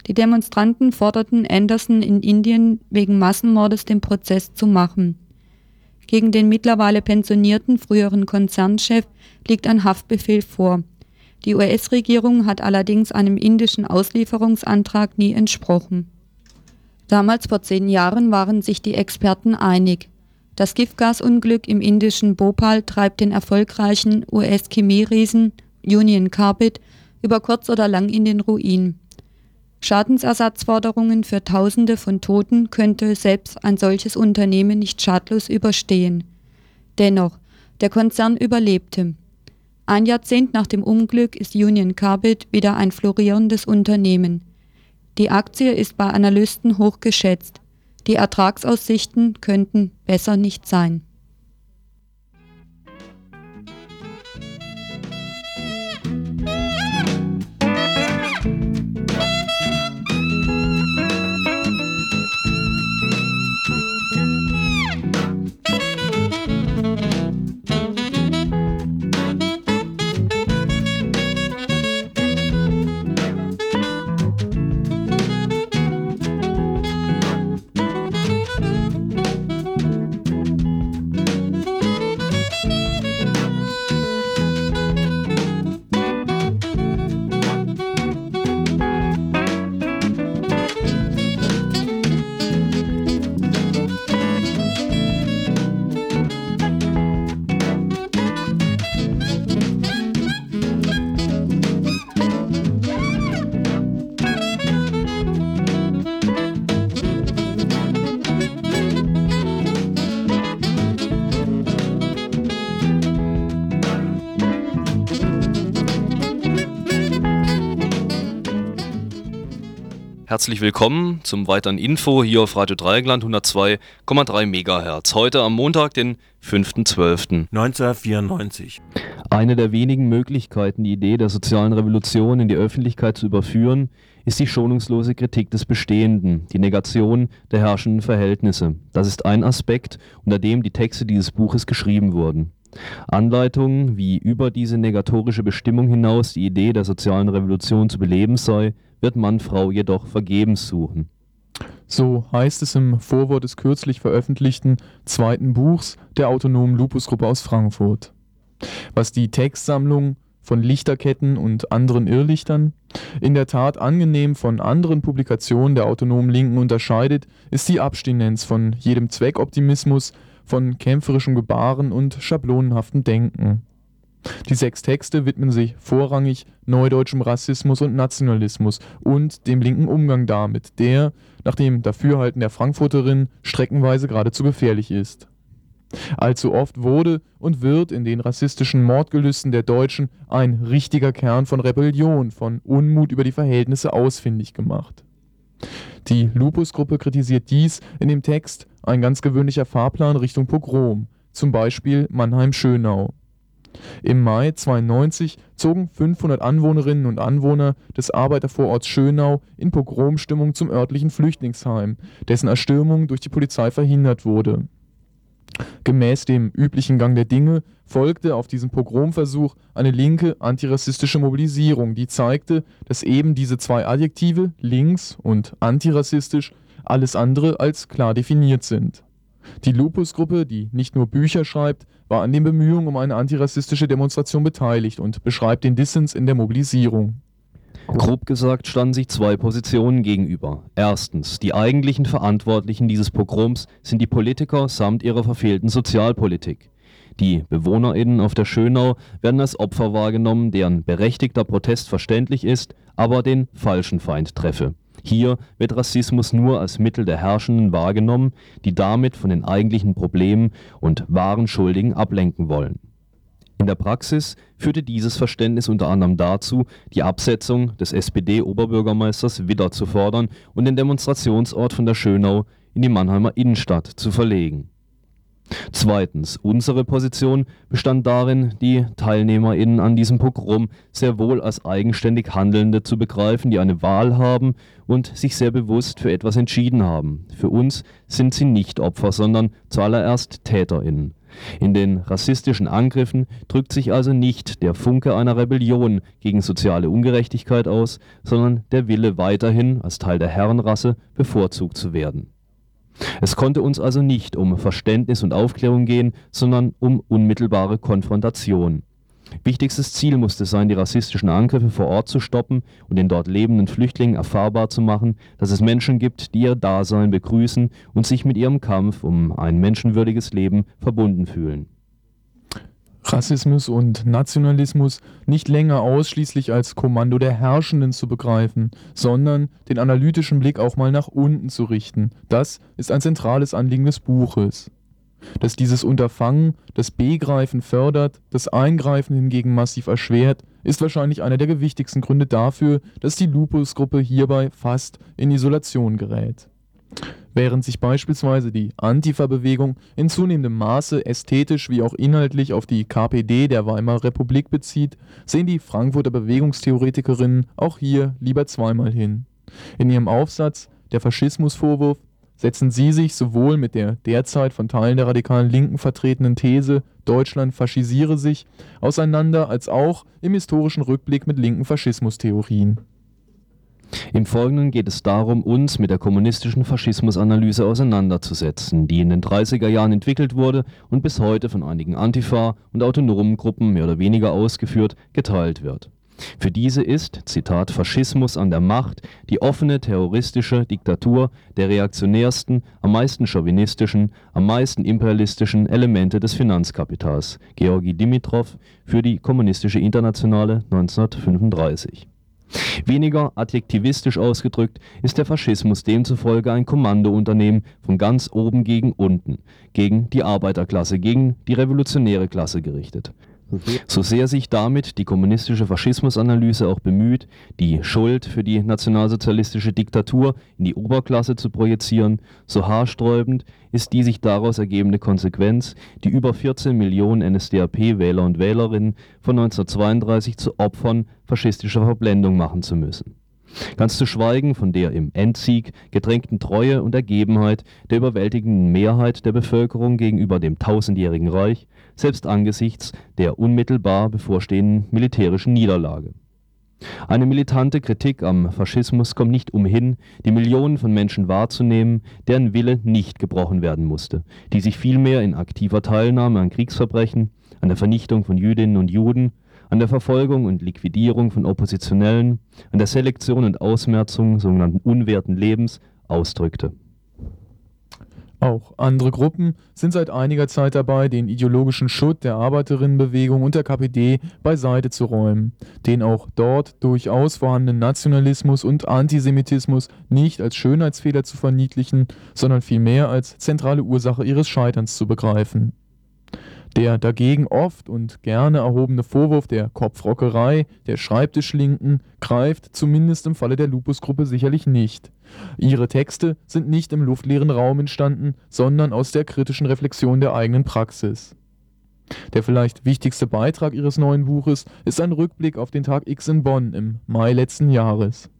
Die Demonstranten forderten Anderson in Indien wegen Massenmordes den Prozess zu machen. Gegen den mittlerweile pensionierten früheren Konzernchef liegt ein Haftbefehl vor. Die US-Regierung hat allerdings einem indischen Auslieferungsantrag nie entsprochen. Damals vor zehn Jahren waren sich die Experten einig. Das Giftgasunglück im indischen Bhopal treibt den erfolgreichen US-Chemieriesen Union Carbide über kurz oder lang in den Ruin. Schadensersatzforderungen für Tausende von Toten könnte selbst ein solches Unternehmen nicht schadlos überstehen. Dennoch, der Konzern überlebte. Ein Jahrzehnt nach dem Unglück ist Union Carbide wieder ein florierendes Unternehmen. Die Aktie ist bei Analysten hoch geschätzt. Die Ertragsaussichten könnten besser nicht sein. Herzlich willkommen zum weiteren Info hier auf Radio Dreieckland 102,3 MHz. Heute am Montag, den 5.12. 1994. Eine der wenigen Möglichkeiten, die Idee der sozialen Revolution in die Öffentlichkeit zu überführen, ist die schonungslose Kritik des Bestehenden, die Negation der herrschenden Verhältnisse. Das ist ein Aspekt, unter dem die Texte dieses Buches geschrieben wurden. Anleitungen, wie über diese negatorische Bestimmung hinaus die Idee der sozialen Revolution zu beleben sei, wird Mann-Frau jedoch vergebens suchen. So heißt es im Vorwort des kürzlich veröffentlichten zweiten Buchs der autonomen Lupusgruppe aus Frankfurt. Was die Textsammlung von Lichterketten und anderen Irrlichtern in der Tat angenehm von anderen Publikationen der autonomen Linken unterscheidet, ist die Abstinenz von jedem Zweckoptimismus, von kämpferischem Gebaren und schablonenhaftem Denken. Die sechs Texte widmen sich vorrangig neudeutschem Rassismus und Nationalismus und dem linken Umgang damit, der, nach dem Dafürhalten der Frankfurterin, streckenweise geradezu gefährlich ist. Allzu oft wurde und wird in den rassistischen Mordgelüsten der Deutschen ein richtiger Kern von Rebellion, von Unmut über die Verhältnisse ausfindig gemacht. Die Lupus-Gruppe kritisiert dies in dem Text Ein ganz gewöhnlicher Fahrplan Richtung Pogrom, zum Beispiel Mannheim-Schönau. Im Mai 92 zogen 500 Anwohnerinnen und Anwohner des Arbeitervororts Schönau in Pogromstimmung zum örtlichen Flüchtlingsheim, dessen Erstürmung durch die Polizei verhindert wurde. Gemäß dem üblichen Gang der Dinge folgte auf diesen Pogromversuch eine linke antirassistische Mobilisierung, die zeigte, dass eben diese zwei Adjektive links und antirassistisch alles andere als klar definiert sind. Die Lupus-Gruppe, die nicht nur Bücher schreibt, war an den Bemühungen um eine antirassistische Demonstration beteiligt und beschreibt den Dissens in der Mobilisierung. Grob gesagt standen sich zwei Positionen gegenüber. Erstens, die eigentlichen Verantwortlichen dieses Pogroms sind die Politiker samt ihrer verfehlten Sozialpolitik. Die BewohnerInnen auf der Schönau werden als Opfer wahrgenommen, deren berechtigter Protest verständlich ist, aber den falschen Feind treffe. Hier wird Rassismus nur als Mittel der Herrschenden wahrgenommen, die damit von den eigentlichen Problemen und wahren Schuldigen ablenken wollen. In der Praxis führte dieses Verständnis unter anderem dazu, die Absetzung des SPD-Oberbürgermeisters Widder zu fordern und den Demonstrationsort von der Schönau in die Mannheimer Innenstadt zu verlegen Zweitens, unsere Position bestand darin, die TeilnehmerInnen an diesem Pogrom sehr wohl als eigenständig Handelnde zu begreifen, die eine Wahl haben und sich sehr bewusst für etwas entschieden haben. Für uns sind sie nicht Opfer, sondern zuallererst TäterInnen. In den rassistischen Angriffen drückt sich also nicht der Funke einer Rebellion gegen soziale Ungerechtigkeit aus, sondern der Wille weiterhin als Teil der Herrenrasse bevorzugt zu werden es konnte uns also nicht um Verständnis und Aufklärung gehen, sondern um unmittelbare Konfrontation. Wichtigstes Ziel musste sein, die rassistischen Angriffe vor Ort zu stoppen und den dort lebenden Flüchtlingen erfahrbar zu machen, dass es Menschen gibt, die ihr Dasein begrüßen und sich mit ihrem Kampf um ein menschenwürdiges Leben verbunden fühlen Rassismus und Nationalismus nicht länger ausschließlich als Kommando der Herrschenden zu begreifen, sondern den analytischen Blick auch mal nach unten zu richten. Das ist ein zentrales Anliegen des Buches. Dass dieses Unterfangen das Begreifen fördert, das Eingreifen hingegen massiv erschwert, ist wahrscheinlich einer der gewichtigsten Gründe dafür, dass die Lupus-Gruppe hierbei fast in Isolation gerät während sich beispielsweise die Antifa-Bewegung in zunehmendem Maße ästhetisch wie auch inhaltlich auf die KPD der Weimarer Republik bezieht, sehen die Frankfurter Bewegungstheoretikerinnen auch hier lieber zweimal hin. In ihrem Aufsatz Der Faschismusvorwurf setzen sie sich sowohl mit der derzeit von Teilen der radikalen Linken vertretenen These Deutschland faschisiere sich auseinander, als auch im historischen Rückblick mit linken Faschismustheorien im Folgenden geht es darum, uns mit der kommunistischen Faschismusanalyse auseinanderzusetzen, die in den 30er Jahren entwickelt wurde und bis heute von einigen Antifa und autonomen Gruppen mehr oder weniger ausgeführt geteilt wird. Für diese ist, Zitat, Faschismus an der Macht die offene terroristische Diktatur der reaktionärsten, am meisten chauvinistischen, am meisten imperialistischen Elemente des Finanzkapitals. Georgi Dimitrov für die Kommunistische Internationale 1935 Weniger adjektivistisch ausgedrückt ist der Faschismus demzufolge ein Kommandounternehmen von ganz oben gegen unten, gegen die Arbeiterklasse, gegen die revolutionäre Klasse gerichtet so sehr sich damit die kommunistische Faschismusanalyse auch bemüht, die Schuld für die nationalsozialistische Diktatur in die Oberklasse zu projizieren, so haarsträubend ist die sich daraus ergebende Konsequenz, die über 14 Millionen NSDAP-Wähler und Wählerinnen von 1932 zu Opfern faschistischer Verblendung machen zu müssen. Ganz zu schweigen von der im Endsieg gedrängten Treue und Ergebenheit der überwältigenden Mehrheit der Bevölkerung gegenüber dem tausendjährigen Reich, selbst angesichts der unmittelbar bevorstehenden militärischen Niederlage. Eine militante Kritik am Faschismus kommt nicht umhin, die Millionen von Menschen wahrzunehmen, deren Wille nicht gebrochen werden musste, die sich vielmehr in aktiver Teilnahme an Kriegsverbrechen, an der Vernichtung von Jüdinnen und Juden an der Verfolgung und Liquidierung von Oppositionellen, an der Selektion und Ausmerzung sogenannten unwerten Lebens ausdrückte. Auch andere Gruppen sind seit einiger Zeit dabei, den ideologischen Schutt der Arbeiterinnenbewegung und der KPD beiseite zu räumen, den auch dort durchaus vorhandenen Nationalismus und Antisemitismus nicht als Schönheitsfehler zu verniedlichen, sondern vielmehr als zentrale Ursache ihres Scheiterns zu begreifen. Der dagegen oft und gerne erhobene Vorwurf der Kopfrockerei, der Schreibtischlinken, greift zumindest im Falle der Lupus-Gruppe sicherlich nicht. Ihre Texte sind nicht im luftleeren Raum entstanden, sondern aus der kritischen Reflexion der eigenen Praxis. Der vielleicht wichtigste Beitrag ihres neuen Buches ist ein Rückblick auf den Tag X in Bonn im Mai letzten Jahres.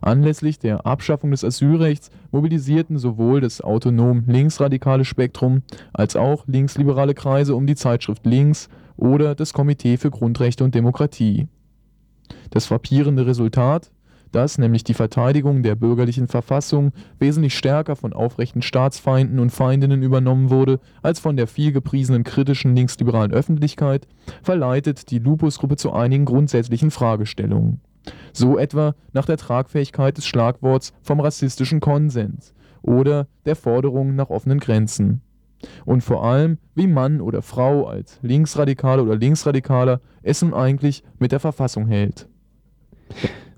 Anlässlich der Abschaffung des Asylrechts mobilisierten sowohl das autonom linksradikale Spektrum als auch linksliberale Kreise um die Zeitschrift Links oder das Komitee für Grundrechte und Demokratie. Das frappierende Resultat dass nämlich die Verteidigung der bürgerlichen Verfassung wesentlich stärker von aufrechten Staatsfeinden und Feindinnen übernommen wurde als von der vielgepriesenen kritischen linksliberalen Öffentlichkeit, verleitet die Lupus-Gruppe zu einigen grundsätzlichen Fragestellungen. So etwa nach der Tragfähigkeit des Schlagworts vom rassistischen Konsens oder der Forderung nach offenen Grenzen. Und vor allem, wie Mann oder Frau als Linksradikaler oder Linksradikaler es nun eigentlich mit der Verfassung hält.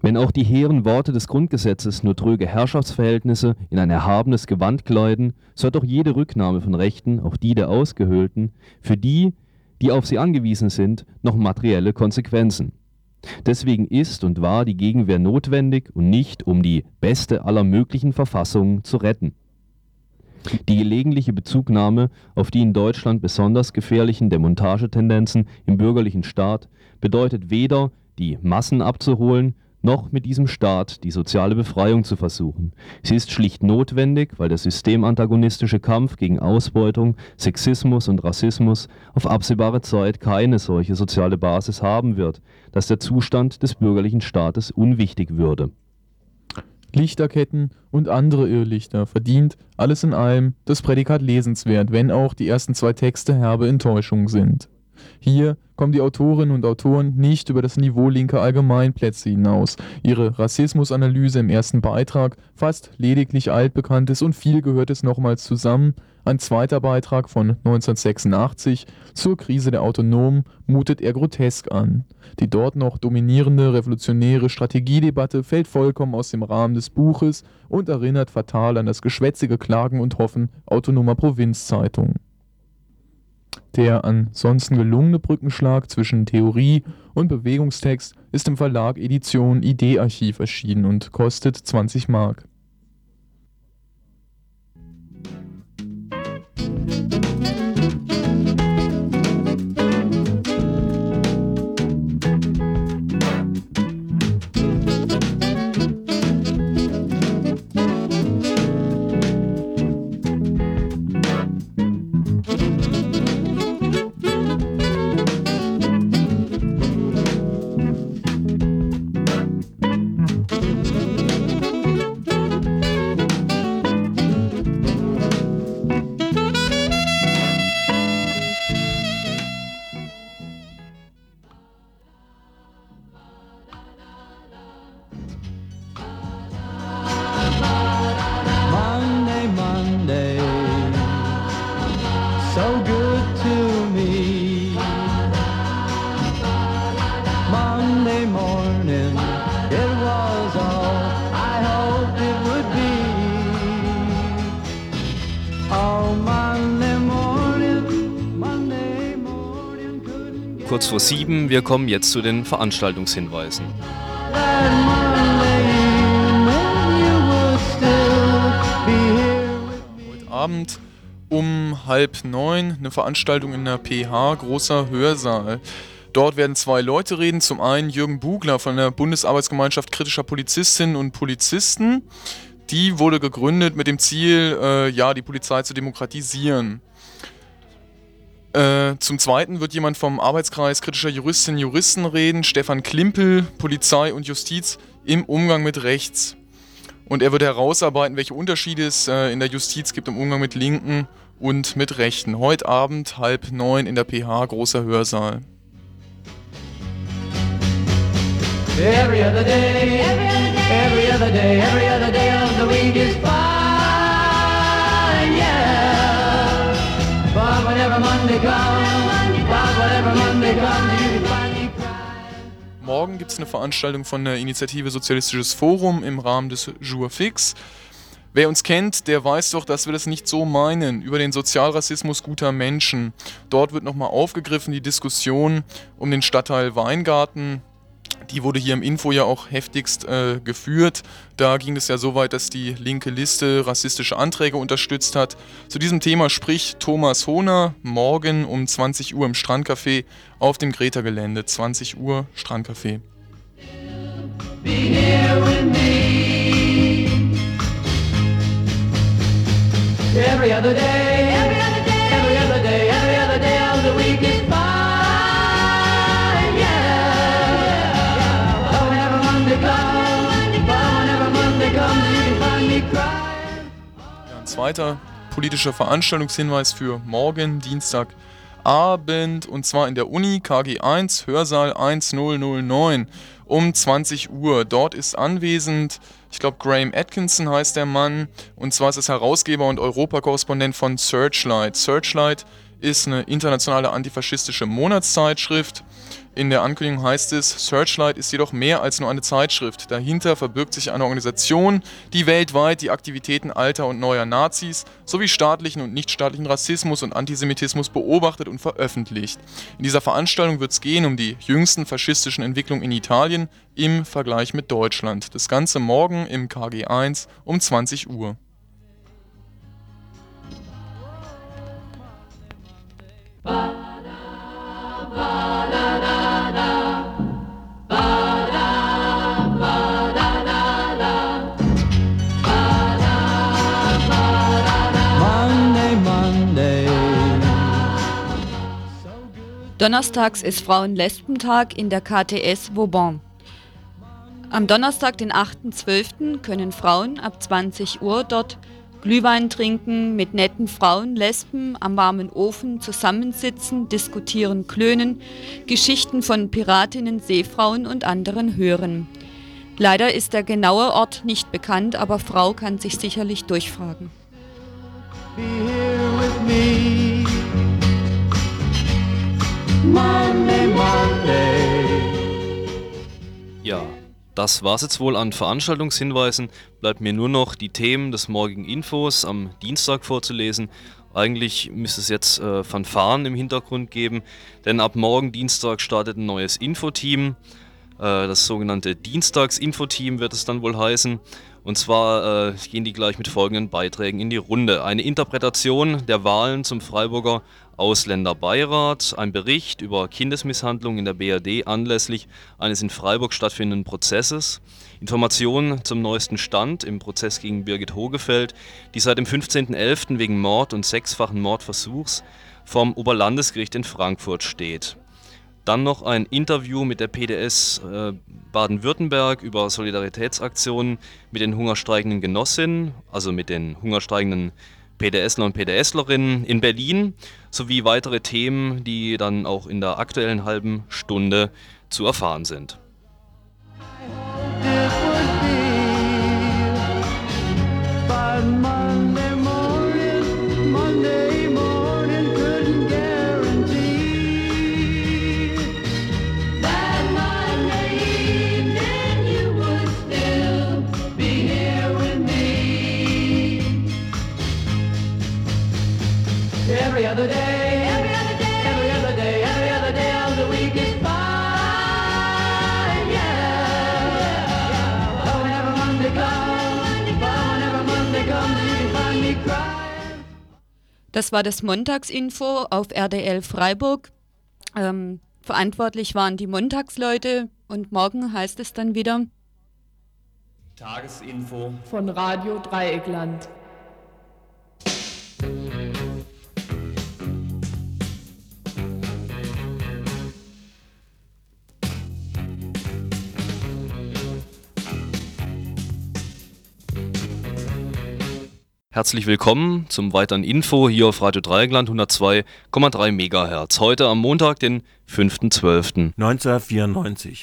Wenn auch die hehren Worte des Grundgesetzes nur tröge Herrschaftsverhältnisse in ein erhabenes Gewand kleiden, so hat doch jede Rücknahme von Rechten, auch die der Ausgehöhlten, für die, die auf sie angewiesen sind, noch materielle Konsequenzen. Deswegen ist und war die Gegenwehr notwendig und nicht, um die beste aller möglichen Verfassungen zu retten. Die gelegentliche Bezugnahme auf die in Deutschland besonders gefährlichen Demontagetendenzen im bürgerlichen Staat bedeutet weder, die Massen abzuholen, noch mit diesem Staat die soziale Befreiung zu versuchen. Sie ist schlicht notwendig, weil der systemantagonistische Kampf gegen Ausbeutung, Sexismus und Rassismus auf absehbare Zeit keine solche soziale Basis haben wird, dass der Zustand des bürgerlichen Staates unwichtig würde. Lichterketten und andere Irrlichter verdient alles in allem das Prädikat lesenswert, wenn auch die ersten zwei Texte herbe Enttäuschung sind. Hier kommen die Autorinnen und Autoren nicht über das Niveau linker Allgemeinplätze hinaus. Ihre Rassismusanalyse im ersten Beitrag fasst lediglich altbekanntes und vielgehörtes nochmals zusammen. Ein zweiter Beitrag von 1986 zur Krise der Autonomen mutet eher grotesk an. Die dort noch dominierende revolutionäre Strategiedebatte fällt vollkommen aus dem Rahmen des Buches und erinnert fatal an das geschwätzige Klagen und Hoffen autonomer Provinzzeitungen. Der ansonsten gelungene Brückenschlag zwischen Theorie und Bewegungstext ist im Verlag Edition Idee-Archiv erschienen und kostet 20 Mark kurz vor sieben. Wir kommen jetzt zu den Veranstaltungshinweisen. Heute Abend um halb neun eine Veranstaltung in der PH, großer Hörsaal. Dort werden zwei Leute reden. Zum einen Jürgen Bugler von der Bundesarbeitsgemeinschaft kritischer Polizistinnen und Polizisten. Die wurde gegründet mit dem Ziel, äh, ja, die Polizei zu demokratisieren. Äh, zum Zweiten wird jemand vom Arbeitskreis kritischer Juristinnen und Juristen reden, Stefan Klimpel, Polizei und Justiz im Umgang mit Rechts. Und er wird herausarbeiten, welche Unterschiede es äh, in der Justiz gibt im Umgang mit Linken und mit Rechten. Heute Abend halb neun in der PH, großer Hörsaal. Every other day, every other day, every other day of the week is fine. Morgen gibt es eine Veranstaltung von der Initiative Sozialistisches Forum im Rahmen des Jour Fix. Wer uns kennt, der weiß doch, dass wir das nicht so meinen, über den Sozialrassismus guter Menschen. Dort wird nochmal aufgegriffen die Diskussion um den Stadtteil Weingarten, Die wurde hier im Info ja auch heftigst äh, geführt. Da ging es ja so weit, dass die linke Liste rassistische Anträge unterstützt hat. Zu diesem Thema spricht Thomas Hohner morgen um 20 Uhr im Strandcafé auf dem Greta-Gelände. 20 Uhr Strandcafé. Be here with me. Every other day, zweiter politischer Veranstaltungshinweis für morgen, Dienstagabend, und zwar in der Uni KG1, Hörsaal 1009 um 20 Uhr. Dort ist anwesend, ich glaube, Graham Atkinson heißt der Mann, und zwar ist es Herausgeber und Europakorrespondent von Searchlight. Searchlight ist eine internationale antifaschistische Monatszeitschrift. In der Ankündigung heißt es, Searchlight ist jedoch mehr als nur eine Zeitschrift. Dahinter verbirgt sich eine Organisation, die weltweit die Aktivitäten alter und neuer Nazis sowie staatlichen und nichtstaatlichen Rassismus und Antisemitismus beobachtet und veröffentlicht. In dieser Veranstaltung wird es gehen um die jüngsten faschistischen Entwicklungen in Italien im Vergleich mit Deutschland. Das Ganze morgen im KG1 um 20 Uhr. Donnerstags ist Frauen-Lesben-Tag in der KTS Vauban. Am Donnerstag, den 8.12., können Frauen ab 20 Uhr dort Glühwein trinken, mit netten Frauen, Lesben am warmen Ofen zusammensitzen, diskutieren, klönen, Geschichten von Piratinnen, Seefrauen und anderen hören. Leider ist der genaue Ort nicht bekannt, aber Frau kann sich sicherlich durchfragen. Be here with me. Monday, Monday. Ja, das war's jetzt wohl an Veranstaltungshinweisen. Bleibt mir nur noch die Themen des morgigen Infos am Dienstag vorzulesen. Eigentlich müsste es jetzt äh, Fanfaren im Hintergrund geben, denn ab morgen Dienstag startet ein neues Infoteam. Äh, das sogenannte Dienstags-Infoteam wird es dann wohl heißen. Und zwar äh, gehen die gleich mit folgenden Beiträgen in die Runde. Eine Interpretation der Wahlen zum Freiburger Ausländerbeirat, ein Bericht über Kindesmisshandlung in der BRD anlässlich eines in Freiburg stattfindenden Prozesses, Informationen zum neuesten Stand im Prozess gegen Birgit Hogefeld, die seit dem 15.11. wegen Mord und sechsfachen Mordversuchs vom Oberlandesgericht in Frankfurt steht. Dann noch ein Interview mit der PDS äh, Baden-Württemberg über Solidaritätsaktionen mit den hungerstreikenden Genossinnen, also mit den hungerstreikenden PDSler und PDSlerinnen in Berlin, sowie weitere Themen, die dann auch in der aktuellen halben Stunde zu erfahren sind. Das war das Montagsinfo auf RDL Freiburg. Ähm, verantwortlich waren die Montagsleute und morgen heißt es dann wieder Tagesinfo. Von Radio Dreieckland. Herzlich willkommen zum weiteren Info hier auf Radio Dreieckland 102,3 MHz. Heute am Montag, den 5.12. 1994.